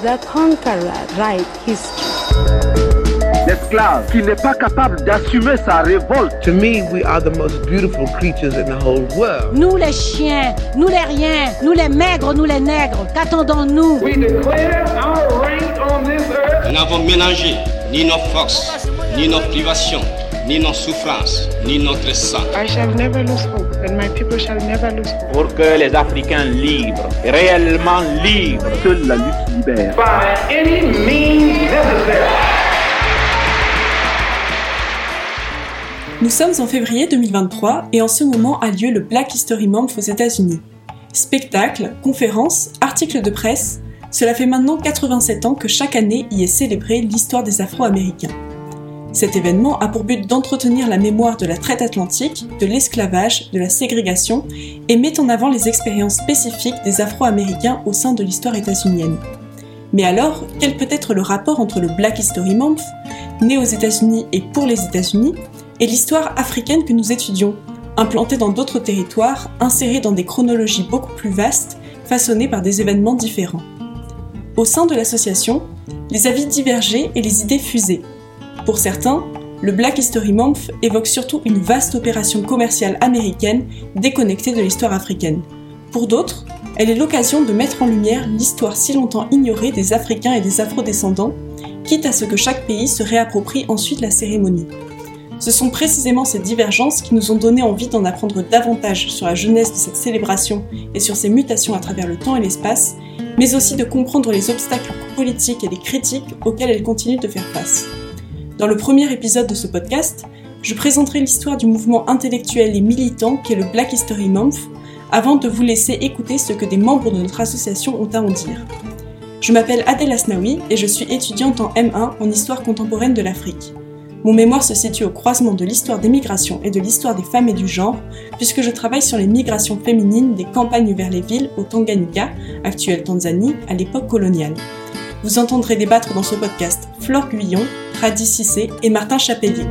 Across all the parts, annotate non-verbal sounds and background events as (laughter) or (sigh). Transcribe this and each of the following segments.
The conqueror write history. L'esclave qui n'est pas capable d'assumer sa révolte. To me, we are the most beautiful creatures in the whole world. Nous les chiens, nous les riens, nous les maigres, nous les nègres, qu'attendons-nous? We declare our reign on this earth. Nous n'avons mélangé ni nos forces, ni nos privations, ni nos souffrances, ni notre sang. I shall never lose hope, and my people shall never lose hope. pour que les Africains libres, réellement libres, Seule la lutte libère. By any means necessary. Nous sommes en février 2023 et en ce moment a lieu le Black History Month aux États-Unis. Spectacles, conférences, articles de presse, cela fait maintenant 87 ans que chaque année y est célébrée l'histoire des Afro-Américains. Cet événement a pour but d'entretenir la mémoire de la traite atlantique, de l'esclavage, de la ségrégation et met en avant les expériences spécifiques des Afro-Américains au sein de l'histoire états-unienne. Mais alors, quel peut être le rapport entre le Black History Month, né aux États-Unis et pour les États-Unis, et l'histoire africaine que nous étudions, implantée dans d'autres territoires, insérée dans des chronologies beaucoup plus vastes, façonnées par des événements différents? Au sein de l'association, les avis divergeaient et les idées fusaient. Pour certains, le Black History Month évoque surtout une vaste opération commerciale américaine déconnectée de l'histoire africaine. Pour d'autres, elle est l'occasion de mettre en lumière l'histoire si longtemps ignorée des Africains et des Afro-descendants, quitte à ce que chaque pays se réapproprie ensuite la cérémonie. Ce sont précisément ces divergences qui nous ont donné envie d'en apprendre davantage sur la jeunesse de cette célébration et sur ses mutations à travers le temps et l'espace, mais aussi de comprendre les obstacles politiques et les critiques auxquels elle continue de faire face. Dans le premier épisode de ce podcast, je présenterai l'histoire du mouvement intellectuel et militant qu'est le Black History Month, avant de vous laisser écouter ce que des membres de notre association ont à en dire. Je m'appelle Adèle Asnaoui et je suis étudiante en M1 en histoire contemporaine de l'Afrique. Mon mémoire se situe au croisement de l'histoire des migrations et de l'histoire des femmes et du genre, puisque je travaille sur les migrations féminines des campagnes vers les villes au Tanganyika, actuelle Tanzanie, à l'époque coloniale. Vous entendrez débattre dans ce podcast Flore Guyon, Radi Cissé et Martin Chapelier.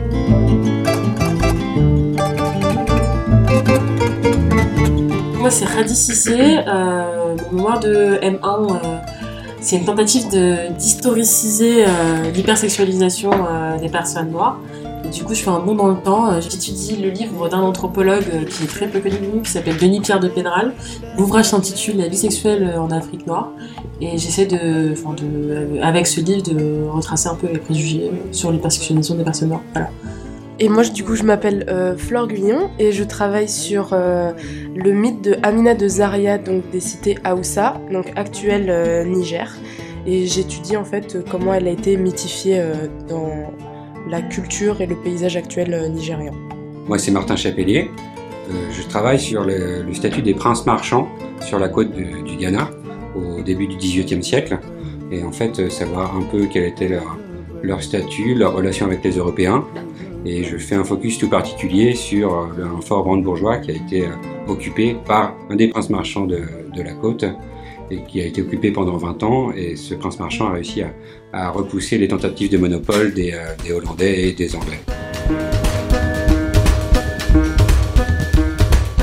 Moi, c'est Radi Cissé. Euh, mon mémoire de M1, euh, c'est une tentative d'historiciser euh, l'hypersexualisation euh, des personnes noires. Du coup, je fais un bond dans le temps. Euh, J'étudie le livre d'un anthropologue euh, qui est très peu connu qui s'appelle Denis Pierre de Pédral. L'ouvrage s'intitule La vie sexuelle en Afrique noire. Et j'essaie de, enfin de, euh, avec ce livre, de retracer un peu les préjugés euh, sur l'hypersexualisation des personnes noires. Voilà. Et moi, du coup, je m'appelle euh, Flore Guyon et je travaille sur euh, le mythe de Amina de Zaria, donc des cités Aoussa, donc actuel euh, Niger. Et j'étudie en fait euh, comment elle a été mythifiée euh, dans la culture et le paysage actuel euh, nigérian. Moi, c'est Martin Chapelier. Euh, je travaille sur le, statut des princes marchands sur la côte du, Ghana au début du XVIIIe siècle. Et en fait, euh, savoir un peu quel était leur, statut, leur relation avec les Européens. Et je fais un focus tout particulier sur le- fort brandebourgeois qui a été occupé par un des princes marchands de la côte et qui a été occupé pendant 20 ans. Et ce prince marchand a réussi à, repousser les tentatives de monopole euh, des Hollandais et des Anglais.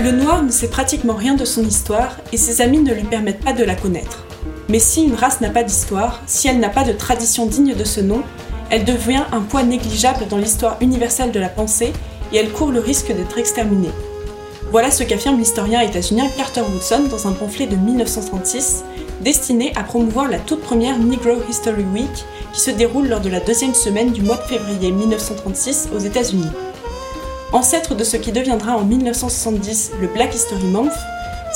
Le noir ne sait pratiquement rien de son histoire et ses amis ne lui permettent pas de la connaître. Mais si une race n'a pas d'histoire, si elle n'a pas de tradition digne de ce nom, elle devient un poids négligeable dans l'histoire universelle de la pensée et elle court le risque d'être exterminée. Voilà ce qu'affirme l'historien états-unien Carter Woodson dans un pamphlet de 1936 destiné à promouvoir la toute première Negro History Week qui se déroule lors de la deuxième semaine du mois de février 1936 aux États-Unis. Ancêtre de ce qui deviendra en 1970 le Black History Month,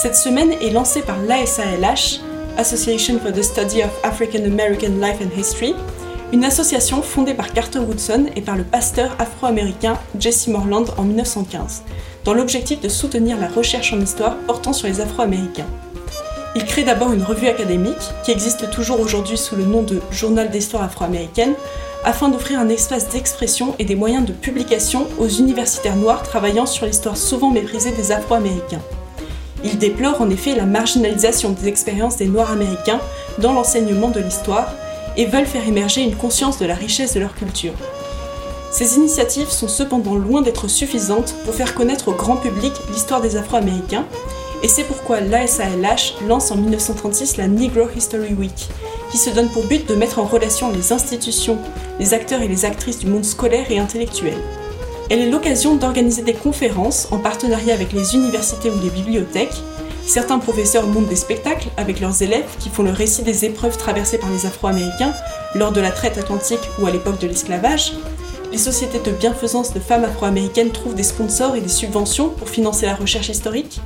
cette semaine est lancée par l'ASALH, Association for the Study of African American Life and History, une association fondée par Carter Woodson et par le pasteur afro-américain Jesse Morland en 1915, dans l'objectif de soutenir la recherche en histoire portant sur les Afro-Américains. Il crée d'abord une revue académique, qui existe toujours aujourd'hui sous le nom de Journal d'histoire afro-américaine, afin d'offrir un espace d'expression et des moyens de publication aux universitaires noirs travaillant sur l'histoire souvent méprisée des Afro-Américains. Il déplore en effet la marginalisation des expériences des Noirs américains dans l'enseignement de l'histoire et veulent faire émerger une conscience de la richesse de leur culture. Ces initiatives sont cependant loin d'être suffisantes pour faire connaître au grand public l'histoire des Afro-Américains, Et c'est pourquoi l'ASALH lance en 1936 la Negro History Week, qui se donne pour but de mettre en relation les institutions, les acteurs et les actrices du monde scolaire et intellectuel. Elle est l'occasion d'organiser des conférences en partenariat avec les universités ou les bibliothèques. Certains professeurs montent des spectacles avec leurs élèves qui font le récit des épreuves traversées par les Afro-Américains lors de la traite atlantique ou à l'époque de l'esclavage. Les sociétés de bienfaisance de femmes afro-américaines trouvent des sponsors et des subventions pour financer la recherche historique.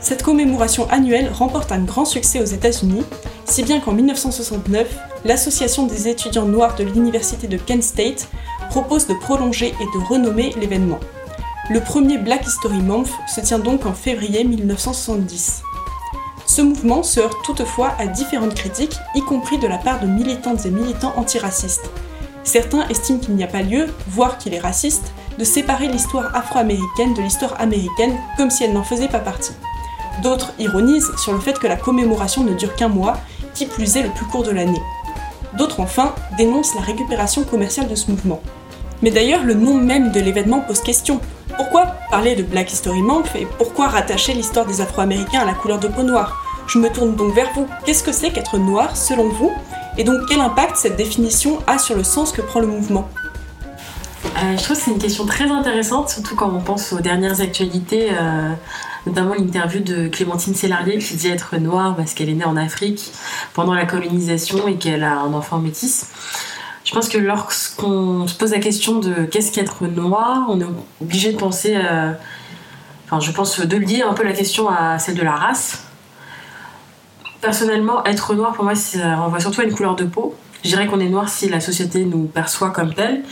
Cette commémoration annuelle remporte un grand succès aux États-Unis, si bien qu'en 1969, l'Association des étudiants noirs de l'Université de Kent State propose de prolonger et de renommer l'événement. Le premier Black History Month se tient donc en février 1970. Ce mouvement se heurte toutefois à différentes critiques, y compris de la part de militantes et militants antiracistes. Certains estiment qu'il n'y a pas lieu, voire qu'il est raciste, de séparer l'histoire afro-américaine de l'histoire américaine comme si elle n'en faisait pas partie. D'autres ironisent sur le fait que la commémoration ne dure qu'un mois, qui plus est le plus court de l'année. D'autres enfin dénoncent la récupération commerciale de ce mouvement. Mais d'ailleurs, le nom même de l'événement pose question. Pourquoi parler de Black History Month et pourquoi rattacher l'histoire des Afro-Américains à la couleur de peau noire? Je me tourne donc vers vous. Qu'est-ce que c'est qu'être noir selon vous? Et donc quel impact cette définition a sur le sens que prend le mouvement euh, je trouve que c'est une question très intéressante, surtout quand on pense aux dernières actualités, euh, notamment l'interview de Clémentine Sélarié qui dit être noire parce qu'elle est née en Afrique pendant la colonisation et qu'elle a un enfant métis. Je pense que lorsqu'on se pose la question de qu'est-ce qu'être noir, on est obligé de penser, euh, enfin je pense de lier un peu la question à celle de la race. Personnellement, être noir pour moi, ça renvoie surtout à une couleur de peau. Je dirais qu'on est noir si la société nous perçoit comme tel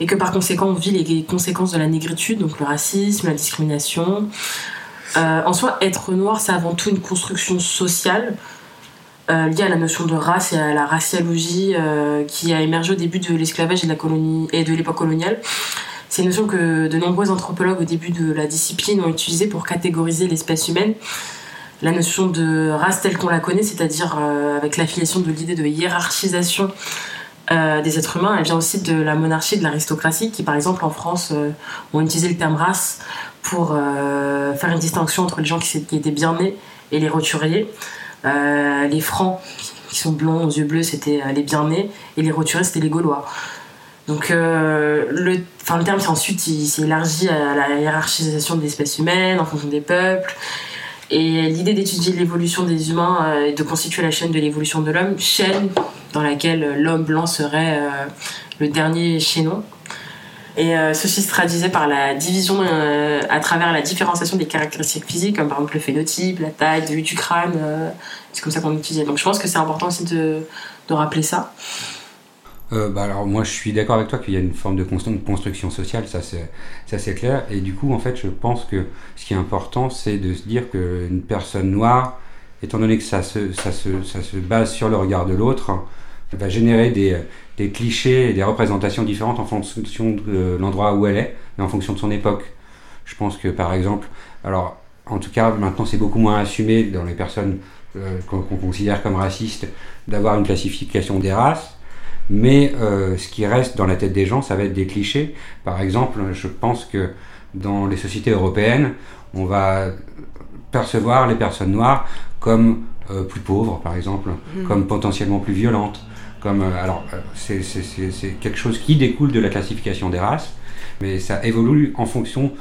et que par conséquent on vit les conséquences de la négritude, donc le racisme, la discrimination. Euh, en soi, être noir, c'est avant tout une construction sociale euh, liée à la notion de race et à la raciologie euh, qui a émergé au début de l'esclavage et de la colonie et de l'époque coloniale. C'est une notion que de nombreux anthropologues au début de la discipline ont utilisée pour catégoriser l'espèce humaine. La notion de race telle qu'on la connaît, c'est-à-dire avec l'affiliation de l'idée de hiérarchisation euh, des êtres humains, elle vient aussi de la monarchie, de l'aristocratie, qui par exemple en France euh, ont utilisé le terme race pour euh, faire une distinction entre les gens qui, étaient bien nés et les roturiers. les francs, qui sont blonds aux yeux bleus, c'était les bien nés, et les roturiers, c'était les gaulois. Donc le, le terme ensuite il s'est élargi à la hiérarchisation de l'espèce humaine en fonction des peuples. Et l'idée d'étudier l'évolution des humains et de constituer la chaîne de l'évolution de l'homme, chaîne dans laquelle l'homme blanc serait euh, le dernier chaînon. Et euh, ceci se traduisait par la division euh, à travers la différenciation des caractéristiques physiques, comme par exemple le phénotype, la taille du crâne. c'est comme ça qu'on utilisait. Donc je pense que c'est important aussi de rappeler ça. Bah alors moi je suis d'accord avec toi qu'il y a une forme de construction sociale, ça c'est, ça c'est clair. Et du coup en fait je pense que ce qui est important c'est de se dire qu'une personne noire, étant donné que ça se, ça se, ça se base sur le regard de l'autre, va générer des, des, clichés et des représentations différentes en fonction de l'endroit où elle est et en fonction de son époque. Je pense que par exemple, alors en tout cas maintenant c'est beaucoup moins assumé dans les personnes euh, qu'on considère comme racistes d'avoir une classification des races, mais euh, ce qui reste dans la tête des gens, ça va être des clichés. Par exemple, je pense que dans les sociétés européennes, on va percevoir les personnes noires comme euh, plus pauvres, par exemple, mmh. comme potentiellement plus violentes, comme euh, alors euh, c'est quelque chose qui découle de la classification des races, mais ça évolue en fonction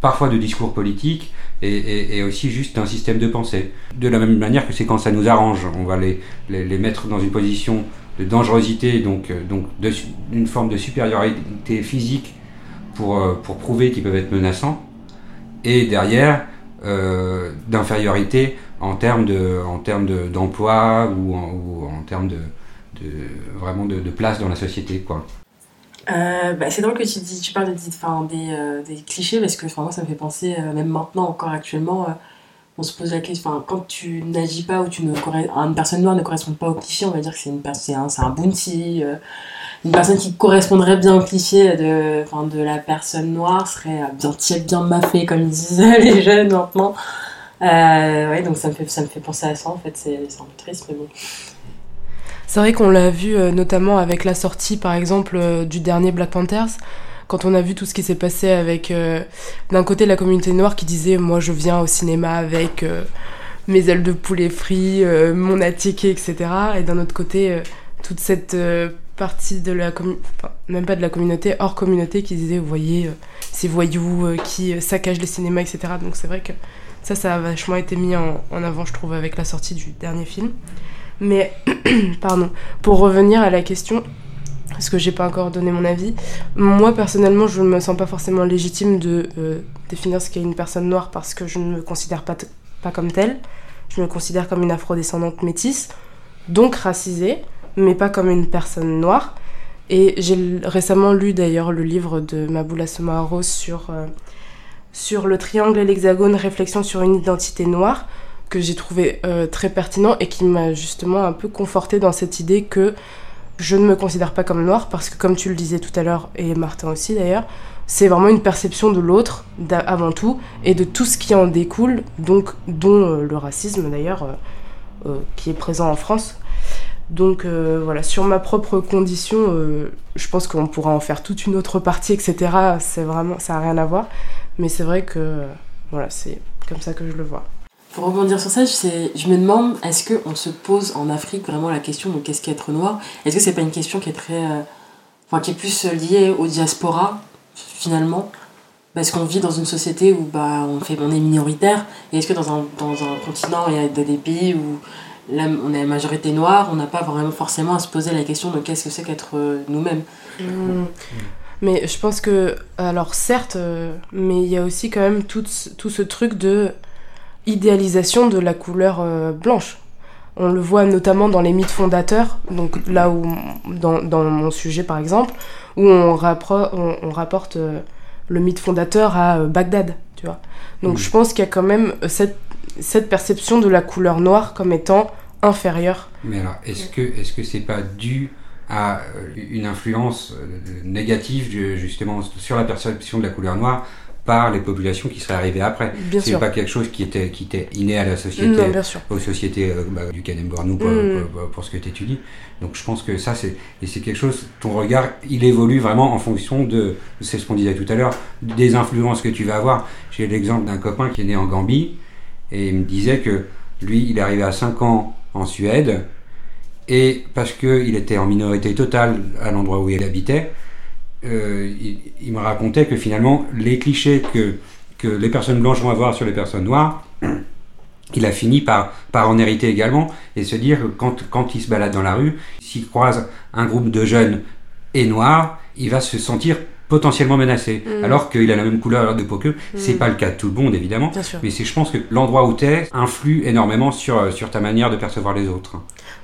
parfois de discours politiques et, et, aussi juste d'un système de pensée. De la même manière que c'est quand ça nous arrange, on va les, les, les, mettre dans une position de dangerosité, donc, euh, donc d'une forme de supériorité physique pour, pour prouver qu'ils peuvent être menaçants, et derrière euh, d'infériorité en termes de d'emploi ou, ou en termes de, de, vraiment de, place dans la société, quoi. Euh, bah, c'est drôle que tu, dis, tu parles de, des, euh, clichés parce que moi ça me fait penser, euh, même maintenant, encore actuellement, on se pose la question, quand tu n'agis pas ou tu ne une personne noire ne correspond pas au cliché, on va dire que c'est, une, c'est, un, bounty. une personne qui correspondrait bien au cliché de, de la personne noire serait bien tiède, bien maffée, comme disent (laughs) les jeunes maintenant. ouais, donc ça me, fait, ça me fait penser à ça en fait, c'est, c'est un peu triste, mais bon. C'est vrai qu'on l'a vu euh, notamment avec la sortie par exemple euh, du dernier Black Panthers, quand on a vu tout ce qui s'est passé avec euh, d'un côté la communauté noire qui disait moi je viens au cinéma avec euh, mes ailes de poulet frites, euh, mon attiqué, etc. Et d'un autre côté toute cette partie de la communauté, même pas de la communauté, hors communauté qui disait vous voyez ces voyous qui saccagent les cinémas, etc. Donc c'est vrai que ça, ça a vachement été mis en avant, je trouve, avec la sortie du dernier film. Mais, (clears throat) pardon, pour revenir à la question, parce que j'ai pas encore donné mon avis, moi personnellement, je ne me sens pas forcément légitime de euh, définir ce qu'est une personne noire parce que je ne me considère pas, pas comme telle. Je me considère comme une afrodescendante métisse, donc racisée, mais pas comme une personne noire. Et j'ai récemment lu d'ailleurs le livre de Maboula Somaoro sur, euh, sur le triangle et l'hexagone, réflexion sur une identité noire, que j'ai trouvé euh, très pertinent et qui m'a justement un peu conforté dans cette idée que je ne me considère pas comme noire parce que comme tu le disais tout à l'heure, et Martin aussi d'ailleurs, c'est vraiment une perception de l'autre avant tout et de tout ce qui en découle, donc dont euh, le racisme d'ailleurs euh, euh, qui est présent en France. Donc voilà, sur ma propre condition, je pense qu'on pourra en faire toute une autre partie, etc. C'est vraiment, ça n'a rien à voir, mais c'est vrai que voilà, c'est comme ça que je le vois. Pour rebondir sur ça, je, me demande, est-ce qu'on se pose en Afrique vraiment la question de qu'est-ce qu'être noir? Est-ce que c'est pas une question qui est très. euh, enfin, qui est plus liée au diaspora, finalement? Parce qu'on vit dans une société où bah, on, est minoritaire. Et est-ce que dans un, dans un continent, il y a des pays où on est la majorité noire, on n'a pas vraiment forcément à se poser la question de qu'est-ce que c'est qu'être euh, nous-mêmes? Mm. Mais je pense que, alors certes, euh, mais il y a aussi quand même tout, tout ce truc de idéalisation de la couleur euh, blanche. On le voit notamment dans les mythes fondateurs, donc là où, dans, dans mon sujet par exemple, où on, rappro- on, on rapporte euh, le mythe fondateur à euh, Bagdad, tu vois. Donc je pense qu'il y a quand même cette, cette perception de la couleur noire comme étant inférieure. Mais alors, est-ce que est-ce que c'est pas dû à une influence négative justement sur la perception de la couleur noire par les populations qui seraient arrivées après C'est pas quelque chose qui était qui était inné à la société, Non, bien sûr. aux sociétés euh, bah, du Kanem-Bornou pour, Mm. pour- pour- pour ce que tu étudies. Donc je pense que ça c'est et c'est quelque chose. Ton regard, il évolue vraiment en fonction de c'est ce qu'on disait tout à l'heure des influences que tu vas avoir. J'ai l'exemple d'un copain qui est né en Gambie et il me disait que lui, il est arrivé à 5 ans en Suède et parce qu'il était en minorité totale à l'endroit où il habitait, euh, il, il me racontait que finalement, les clichés que, que les personnes blanches vont avoir sur les personnes noires, (clears throat) il a fini par, par en hériter également et se dire que quand, quand il se balade dans la rue, s'il croise un groupe de jeunes et noirs, il va se sentir potentiellement menacé Mm. alors qu'il a la même couleur de peau qu'eux. C'est Mm. pas le cas de tout le monde évidemment, mais c'est je pense que l'endroit où tu es influe énormément sur, sur ta manière de percevoir les autres.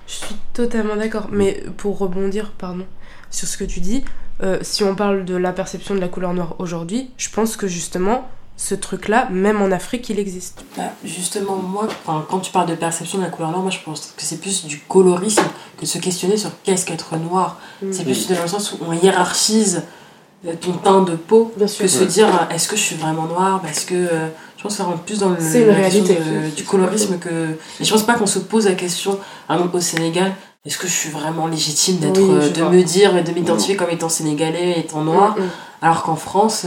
Je suis totalement d'accord. Mais pour rebondir, pardon, sur ce que tu dis, euh, si on parle de la perception de la couleur noire aujourd'hui, je pense que justement, ce truc-là, même en Afrique, il existe. Bah, justement, moi, quand tu parles de perception de la couleur noire, moi je pense que c'est plus du colorisme que de se questionner sur qu'est-ce qu'être noir. C'est plus dans le sens où on hiérarchise euh, ton teint de peau Bien sûr. que se dire euh, est-ce que je suis vraiment noire Parce que euh, je pense que ça rentre plus dans le, C'est une la réalité. de- du colorisme que. Et je pense pas qu'on se pose la question, par exemple au Sénégal, est-ce que je suis vraiment légitime d'être, Oui, euh, de vois. me dire et de m'identifier comme étant sénégalais, étant noir, Mm, mm. alors qu'en France.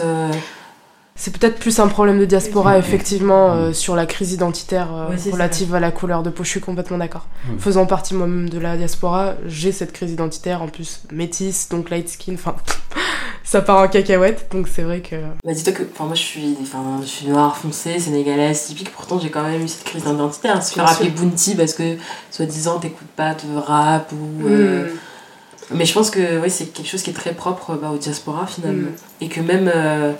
Euh, C'est peut-être plus un problème de diaspora, effectivement, euh, sur la crise identitaire euh, Ouais, relative à la couleur de peau. Je suis complètement d'accord. Faisant partie moi-même de la diaspora, j'ai cette crise identitaire, en plus métisse, donc light skin, enfin, (laughs) ça part en cacahuète, donc c'est vrai que. Bah dis-toi que enfin, moi je suis, enfin, je suis noire foncée, sénégalaise, typique, pourtant j'ai quand même eu cette crise d'identitaire. Se faire Bien appeler sûr. Bounty parce que soi-disant t'écoutes pas de rap ou. euh, Mm. Mais je pense que ouais, c'est quelque chose qui est très propre bah, au diaspora finalement. Mm. Et que même euh,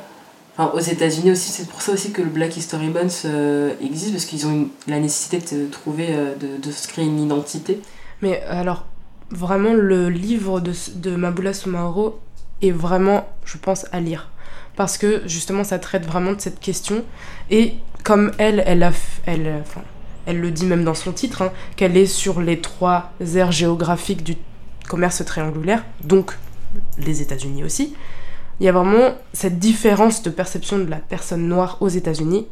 aux États-Unis aussi, c'est pour ça aussi que le Black History Month euh, existe parce qu'ils ont la nécessité de trouver, euh, de, de se créer une identité. Mais alors, vraiment, le livre de, de Maboula Soumaoro est vraiment, je pense, à lire. Parce que justement, ça traite vraiment de cette question. Et comme elle, elle, a, elle, enfin, elle le dit même dans son titre, hein, qu'elle est sur les trois aires géographiques du commerce triangulaire, donc les États-Unis aussi. Il y a vraiment cette différence de perception de la personne noire aux États-Unis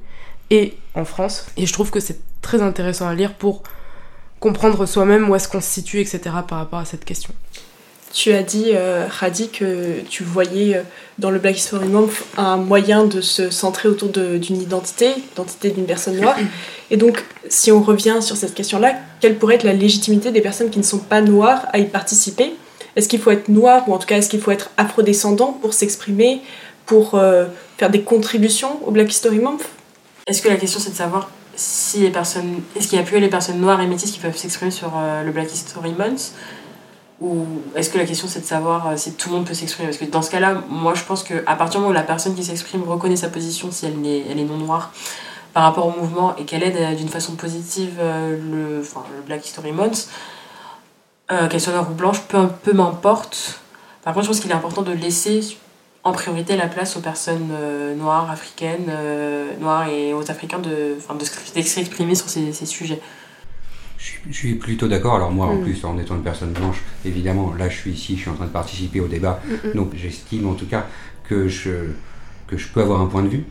et en France. Et je trouve que c'est très intéressant à lire pour comprendre soi-même où est-ce qu'on se situe, etc. par rapport à cette question. Tu as dit, euh, Hadi, que tu voyais euh, dans le Black History Month un moyen de se centrer autour d'une identité, l'identité d'une personne noire. (laughs) Et donc, si on revient sur cette question-là, quelle pourrait être la légitimité des personnes qui ne sont pas noires à y participer? Est-ce qu'il faut être noir, ou en tout cas, est-ce qu'il faut être afrodescendant pour s'exprimer, pour euh, faire des contributions au Black History Month? Est-ce que la question c'est de savoir si les personnes, est-ce qu'il n'y a plus les personnes noires et métisses qui peuvent s'exprimer sur le Black History Month? Ou est-ce que la question c'est de savoir euh, si tout le monde peut s'exprimer? Parce que dans ce cas-là, moi je pense qu'à partir du moment où la personne qui s'exprime reconnaît sa position, si elle est, elle est non noire, par rapport au mouvement et qu'elle aide euh, d'une façon positive euh, le, enfin, le Black History Month, qu'elle soit noire ou blanche, peu, peu m'importe. Par contre, je pense qu'il est important de laisser en priorité la place aux personnes noires, africaines, noires et aux Africains de, de, s'exprimer sur ces, ces sujets. Je suis plutôt d'accord. Alors moi, en mm. plus, en étant une personne blanche, évidemment, là, je suis ici, je suis en train de participer au débat. Mm, mm. Donc j'estime en tout cas que je, que je peux avoir un point de vue.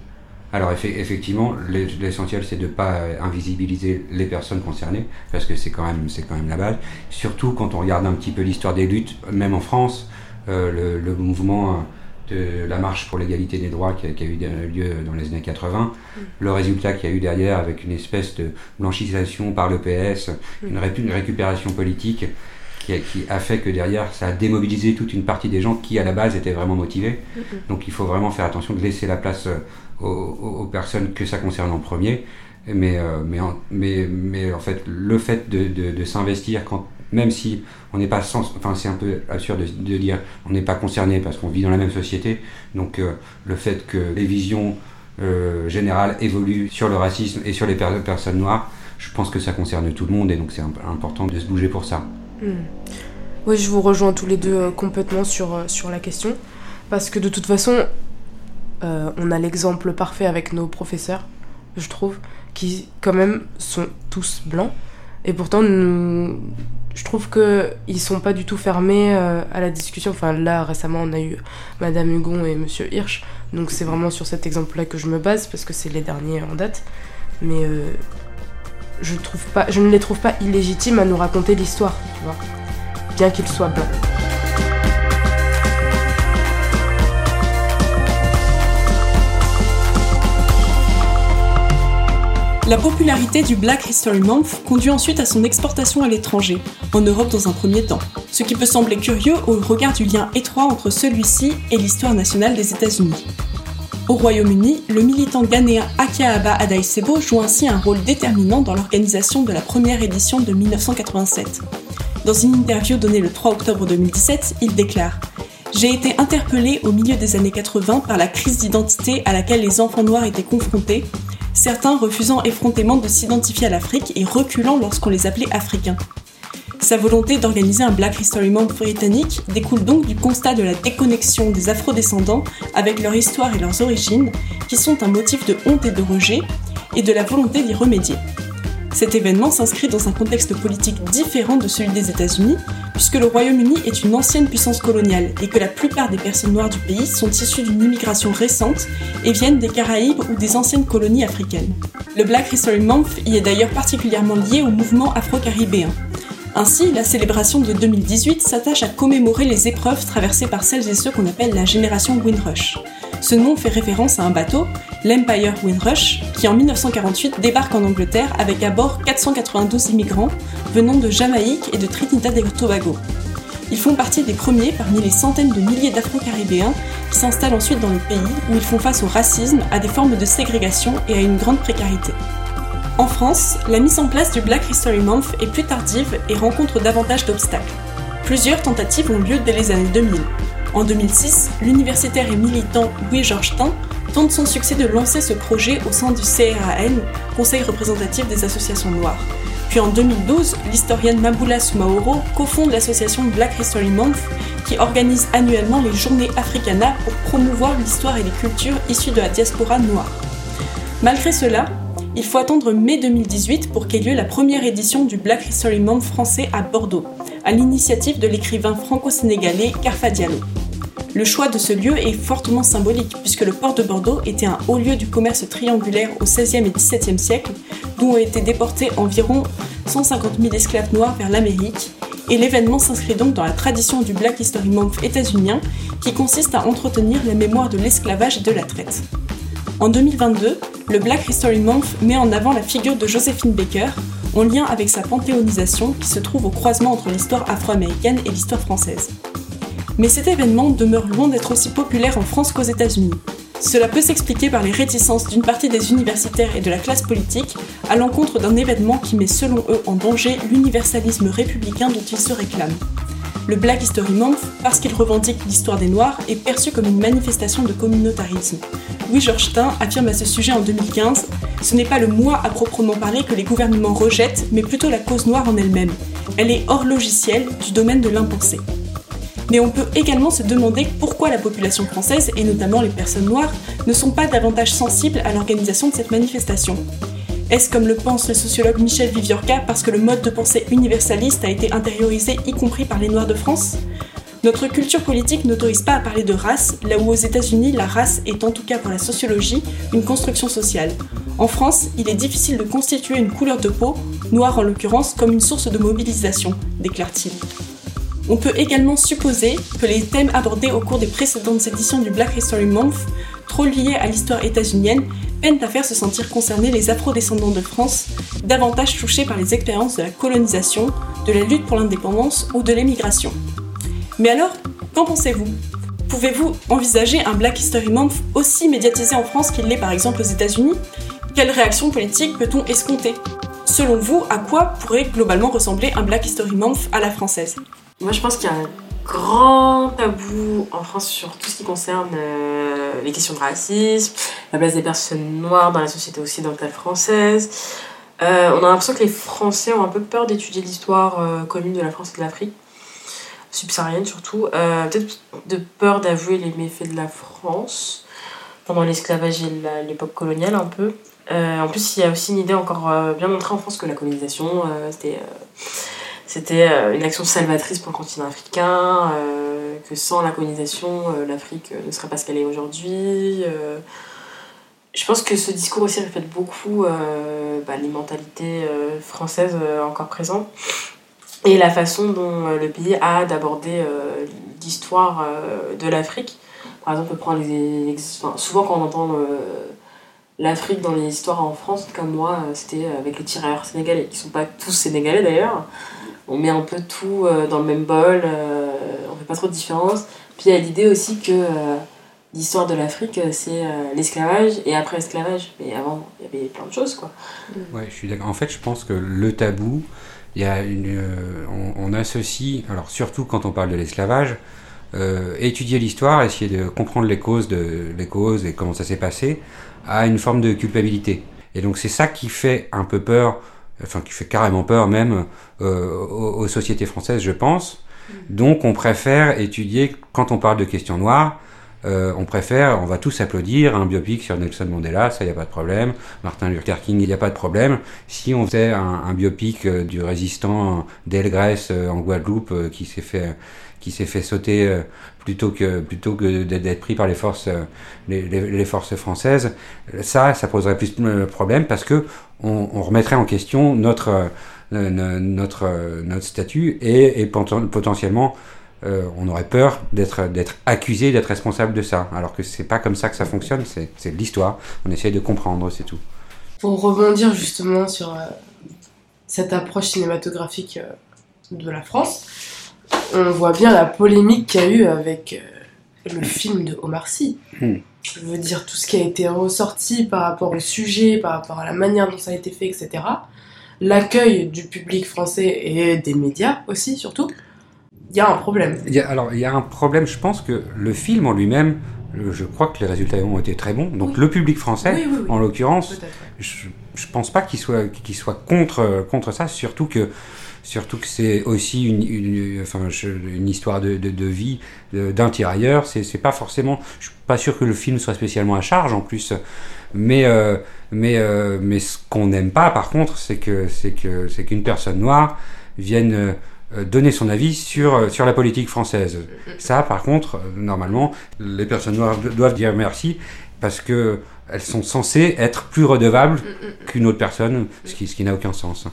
Alors effectivement, l'essentiel, c'est de ne pas invisibiliser les personnes concernées, parce que c'est quand, même, quand même la base. Surtout quand on regarde un petit peu l'histoire des luttes, même en France, euh, le, le, mouvement de la marche pour l'égalité des droits qui a, eu lieu dans les années 80, mm. le résultat qu'il y a eu derrière avec une espèce de blanchisation par le PS, mm. une, récupération politique qui a, fait que derrière ça a démobilisé toute une partie des gens qui à la base étaient vraiment motivés. Donc il faut vraiment faire attention de laisser la place euh, aux, personnes que ça concerne en premier. Mais, euh, mais, en, mais, mais en fait, le fait de, de s'investir quand même si on n'est pas enfin c'est un peu absurde de, dire on n'est pas concerné parce qu'on vit dans la même société. Donc euh, le fait que les visions euh, générales évoluent sur le racisme et sur les personnes noires, je pense que ça concerne tout le monde et donc c'est important de se bouger pour ça. Oui, je vous rejoins tous les deux euh, complètement sur, sur la question parce que de toute façon, on a l'exemple parfait avec nos professeurs, je trouve, qui quand même sont tous blancs et pourtant je trouve qu'ils sont pas du tout fermés euh, à la discussion. Enfin, là, récemment, on a eu Madame Hugon et Monsieur Hirsch. Donc, c'est vraiment sur cet exemple-là que je me base parce que c'est les derniers en date. Euh, je, ne les trouve pas illégitimes à nous raconter l'histoire, tu vois. Bien qu'ils soient blancs. La popularité du Black History Month conduit ensuite à son exportation à l'étranger, en Europe dans un premier temps, ce qui peut sembler curieux au regard du lien étroit entre celui-ci et l'histoire nationale des États-Unis. Au Royaume-Uni, le militant ghanéen Akaaba Adaisebo joue ainsi un rôle déterminant dans l'organisation de la première édition de 1987. Dans une interview donnée le 3 octobre 2017, il déclare j'ai été interpellé au milieu des années 80 par la crise d'identité à laquelle les enfants noirs étaient confrontés certains refusant effrontément de s'identifier à l'Afrique et reculant lorsqu'on les appelait africains. Sa volonté d'organiser un Black History Month britannique découle donc du constat de la déconnexion des afrodescendants avec leur histoire et leurs origines, qui sont un motif de honte et de rejet, et de la volonté d'y remédier. Cet événement s'inscrit dans un contexte politique différent de celui des États-Unis, puisque le Royaume-Uni est une ancienne puissance coloniale et que la plupart des personnes noires du pays sont issues d'une immigration récente et viennent des Caraïbes ou des anciennes colonies africaines. Le Black History Month y est d'ailleurs particulièrement lié au mouvement afro-caribéen. Ainsi, la célébration de 2018 s'attache à commémorer les épreuves traversées par celles et ceux qu'on appelle la génération Windrush. Ce nom fait référence à un bateau, l'Empire Windrush, qui en 1948 débarque en Angleterre avec à bord 492 immigrants venant de Jamaïque et de Trinidad et Tobago. Ils font partie des premiers parmi les centaines de milliers d'Afro-Caribéens qui s'installent ensuite dans le pays où ils font face au racisme, à des formes de ségrégation et à une grande précarité. En France, la mise en place du Black History Month est plus tardive et rencontre davantage d'obstacles. Plusieurs tentatives ont lieu dès les années 2000, en 2006, l'universitaire et militant Louis Georgetin tente son succès de lancer ce projet au sein du CRAN, Conseil représentatif des associations noires. Puis en 2012, l'historienne Maboula Soumaoro cofonde l'association Black History Month qui organise annuellement les journées Africana pour promouvoir l'histoire et les cultures issues de la diaspora noire. Malgré cela, il faut attendre mai 2018 pour qu'ait lieu la première édition du Black History Month français à Bordeaux, à l'initiative de l'écrivain franco-sénégalais Carfa Diallo. Le choix de ce lieu est fortement symbolique, puisque le port de Bordeaux était un haut lieu du commerce triangulaire au XVIe et XVIIe siècle, d'où ont été déportés environ 150 000 esclaves noirs vers l'Amérique, et l'événement s'inscrit donc dans la tradition du Black History Month états-unien qui consiste à entretenir la mémoire de l'esclavage et de la traite. En 2022, le Black History Month met en avant la figure de Josephine Baker, en lien avec sa panthéonisation qui se trouve au croisement entre l'histoire afro-américaine et l'histoire française. Mais cet événement demeure loin d'être aussi populaire en France qu'aux États-Unis. Cela peut s'expliquer par les réticences d'une partie des universitaires et de la classe politique à l'encontre d'un événement qui met selon eux en danger l'universalisme républicain dont ils se réclament. Le Black History Month, parce qu'il revendique l'histoire des Noirs, est perçu comme une manifestation de communautarisme. Louis Georgetin affirme à ce sujet en 2015 Ce n'est pas le moi à proprement parler que les gouvernements rejettent, mais plutôt la cause noire en elle-même. Elle est hors logiciel du domaine de l'impensé. Mais on peut également se demander pourquoi la population française, et notamment les personnes noires, ne sont pas davantage sensibles à l'organisation de cette manifestation. Est-ce comme le pense le sociologue Michel Viviorca parce que le mode de pensée universaliste a été intériorisé y compris par les Noirs de France? Notre culture politique n'autorise pas à parler de race, là où aux États-Unis la race est en tout cas pour la sociologie une construction sociale. En France, il est difficile de constituer une couleur de peau, noire en l'occurrence, comme une source de mobilisation, déclare-t-il. On peut également supposer que les thèmes abordés au cours des précédentes éditions du Black History Month, trop liés à l'histoire états-unienne, peinent à faire se sentir concernés les afro-descendants de France, davantage touchés par les expériences de la colonisation, de la lutte pour l'indépendance ou de l'émigration. Mais alors, qu'en pensez-vous? Pouvez-vous envisager un Black History Month aussi médiatisé en France qu'il l'est par exemple aux États-Unis? Quelle réaction politique peut-on escompter? Selon vous, à quoi pourrait globalement ressembler un Black History Month à la française? Moi, je pense qu'il y a grand tabou en France sur tout ce qui concerne euh, les questions de racisme, la place des personnes noires dans la société occidentale française. Euh, on a l'impression que les Français ont un peu peur d'étudier l'histoire euh, commune de la France et de l'Afrique, subsaharienne surtout. Peut-être de peur d'avouer les méfaits de la France pendant l'esclavage et l'époque coloniale un peu. En plus, il y a aussi une idée encore bien montrée en France que la colonisation, c'était c'était euh, une action salvatrice pour le continent africain, euh, que sans la colonisation, euh, l'Afrique ne serait pas ce qu'elle est aujourd'hui. je pense que ce discours aussi reflète beaucoup bah, les mentalités françaises encore présentes et la façon dont le pays a d'aborder l'histoire de l'Afrique. Par exemple, on peut prendre les, souvent quand on entend l'Afrique dans les histoires en France, comme moi, c'était avec les tirailleurs sénégalais, qui sont pas tous sénégalais d'ailleurs. On met un peu tout euh, dans le même bol, euh, on fait pas trop de différence. Puis il y a l'idée aussi que euh, l'histoire de l'Afrique, c'est l'esclavage et après l'esclavage. Mais avant, il y avait plein de choses quoi. Ouais, je suis d'accord. En fait, je pense que le tabou, il y a une, on, associe, alors surtout quand on parle de l'esclavage, étudier l'histoire, essayer de comprendre les causes, les causes et comment ça s'est passé, à une forme de culpabilité. Et donc c'est ça qui fait un peu peur, enfin qui fait carrément peur même euh, aux, aux sociétés françaises, je pense. Donc on préfère étudier, quand on parle de questions noires, euh, on préfère, on va tous applaudir un biopic sur Nelson Mandela, ça y a pas de problème. Martin Luther King, il n'y a pas de problème. Si on faisait un, un biopic euh, du résistant d'Elgrès euh, en Guadeloupe euh, qui s'est fait qui s'est fait sauter euh, plutôt que plutôt que d'être pris par les forces euh, les, forces françaises, ça ça poserait plus de problème parce que on, remettrait en question notre euh, no- notre notre statut et, et poten- potentiellement on aurait peur d'être d'être accusé d'être responsable de ça. Alors que c'est pas comme ça que ça fonctionne c'est l'histoire. On essaye de comprendre c'est tout. Pour rebondir justement sur cette approche cinématographique de la France, on voit bien la polémique qu'il y a eu avec euh, le film de Omar Sy. Hmm. Je veux dire, tout ce qui a été ressorti par rapport au sujet, par rapport à la manière dont ça a été fait, etc. L'accueil du public français et des médias aussi, surtout. Il y a un problème. Il y a, alors il y a un problème je pense que le film en lui-même je crois que les résultats ont été très bons donc Oui. le public français Oui, oui, oui. en l'occurrence je, je pense pas qu'il soit qu'il soit contre contre ça surtout que surtout que c'est aussi une, une enfin une histoire de, de, de vie tirailleur. C'est c'est pas forcément je suis pas sûr que le film soit spécialement à charge en plus. Mais euh, mais euh, mais ce qu'on n'aime pas par contre c'est que c'est que c'est qu'une personne noire vienne euh, donner son avis sur euh, sur la politique française. Ça par contre euh, normalement les personnes noires do- doivent dire merci parce que elles sont censées être plus redevables qu'une autre personne, ce qui, ce qui n'a aucun sens.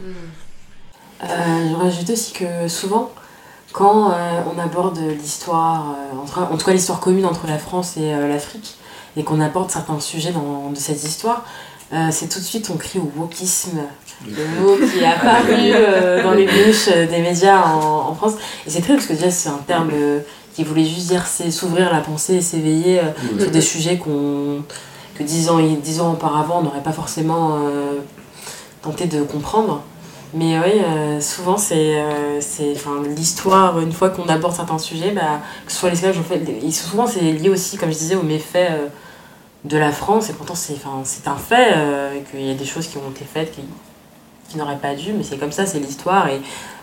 Euh, je rajoute aussi que souvent, quand on aborde l'histoire, en tout cas l'histoire commune entre la France et l'Afrique, et qu'on aborde certains sujets dans, de cette histoire, c'est tout de suite on crie au wokisme, le mot qui est apparu dans les bouches des médias en, France. Et c'est très parce que déjà c'est un terme qui voulait juste dire c'est s'ouvrir la pensée et s'éveiller sur des sujets qu'on que dix ans, dix ans auparavant on n'aurait pas forcément tenté de comprendre. Mais oui, euh, souvent, c'est euh, l'histoire, une fois qu'on aborde certains sujets, bah, que ce soit l'esclavage, fait, souvent c'est lié aussi, comme je disais, aux méfaits euh, de la France, et pourtant c'est un fait, qu'il y a des choses qui ont été faites qui, qui n'auraient pas dû, mais c'est comme ça, c'est l'histoire, et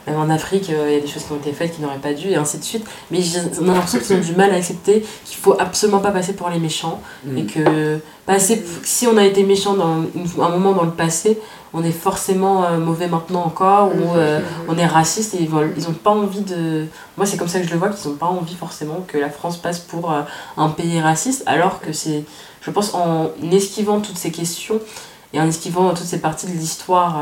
même en Afrique, il y a des choses qui ont été faites qui n'auraient pas dû, et ainsi de suite. Mais a l'impression qu'ils ont du mal à accepter qu'il faut absolument pas passer pour les méchants, et que passer, si on a été méchant dans un moment dans le passé, on est forcément euh, mauvais maintenant encore ou euh, on est raciste et ils n'ont pas envie de moi c'est comme ça que je le vois qu'ils n'ont pas envie forcément que la France passe pour euh, un pays raciste alors que c'est je pense en esquivant toutes ces questions et en esquivant toutes ces parties de l'histoire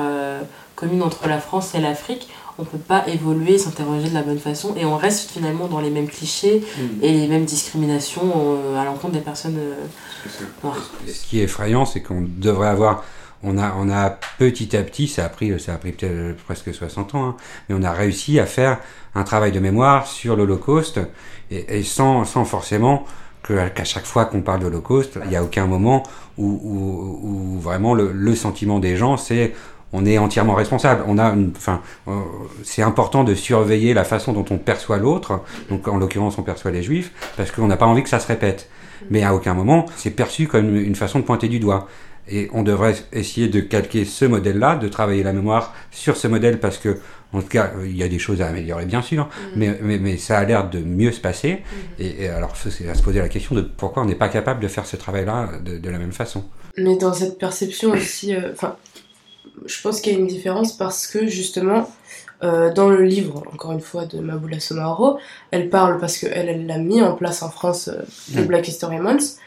commune entre la France et l'Afrique on peut pas évoluer, s'interroger de la bonne façon et on reste finalement dans les mêmes clichés mm. et les mêmes discriminations à l'encontre des personnes noires. Ce qui est effrayant, c'est qu'on devrait avoir on a, on a petit à petit, ça a pris, ça a pris peut-être presque 60 ans, hein, mais on a réussi à faire un travail de mémoire sur l'Holocauste et, sans, sans forcément qu'à chaque fois qu'on parle d'Holocauste, il n'y a aucun moment où, où, vraiment le, sentiment des gens c'est on est entièrement responsable. On a, enfin, euh, c'est important de surveiller la façon dont on perçoit l'autre. Donc, en l'occurrence, on perçoit les juifs parce qu'on n'a pas envie que ça se répète. Mais à aucun moment, c'est perçu comme une façon de pointer du doigt. Et on devrait essayer de calquer ce modèle-là, de travailler la mémoire sur ce modèle parce que, en tout cas, il y a des choses à améliorer, bien sûr, mm. mais, mais, mais, ça a l'air de mieux se passer. Mm. Et, alors, c'est à se poser la question de pourquoi on n'est pas capable de faire ce travail-là de, de, la même façon. Mais dans cette perception aussi, euh, enfin, je pense qu'il y a une différence parce que justement, euh, dans le livre, encore une fois, de Maboula Somaro, elle parle parce qu'elle, elle l'a mis en place en France, euh, le mm. Black History Month.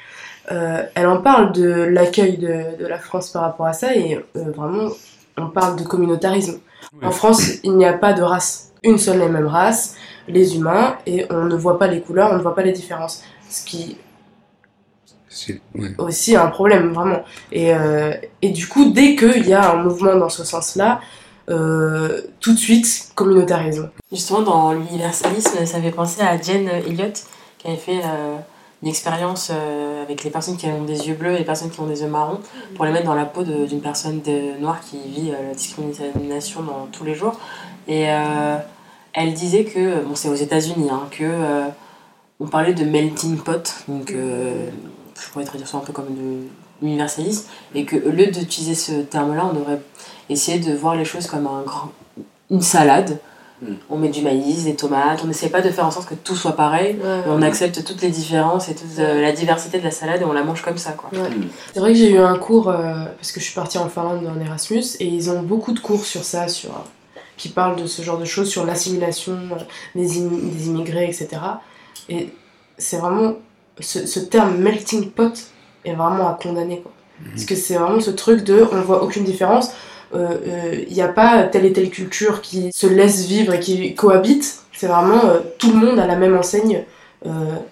Euh, elle en parle de l'accueil de, la France par rapport à ça et euh, vraiment on parle de communautarisme. En France, il n'y a pas de race, une seule et même race, les humains, et on ne voit pas les couleurs, on ne voit pas les différences. Ce qui c'est aussi un problème, vraiment. Et, euh, et du coup, dès qu'il y a un mouvement dans ce sens-là, tout de suite, communautarisme. Justement, dans l'universalisme, ça fait penser à Jane Elliott, qui avait fait une expérience euh, avec les personnes qui ont des yeux bleus et les personnes qui ont des yeux marrons pour les mettre dans la peau d'une personne noire qui vit euh, la discrimination dans tous les jours. Et euh, elle disait que, bon, c'est aux États-Unis, hein, que on parlait de melting pot, donc je pourrais traduire ça un peu comme de l'universalisme, et que au lieu d'utiliser ce terme-là, on devrait essayer de voir les choses comme un grand, une salade on met du maïs, des tomates, on n'essaie pas de faire en sorte que tout soit pareil, on accepte toutes les différences et toute euh, la diversité de la salade et on la mange comme ça. quoi. C'est vrai que j'ai eu un cours, euh, parce que je suis partie en Finlande en Erasmus, et ils ont beaucoup de cours sur ça, sur, qui parlent de ce genre de choses, sur l'assimilation des, immigrés, etc. Et c'est vraiment, ce, terme melting pot est vraiment à condamner. Quoi. Mhm. Parce que c'est vraiment ce truc de on voit aucune différence il euh, n'y euh, a pas telle et telle culture qui se laisse vivre et qui cohabite. C'est vraiment euh, tout le monde à la même enseigne.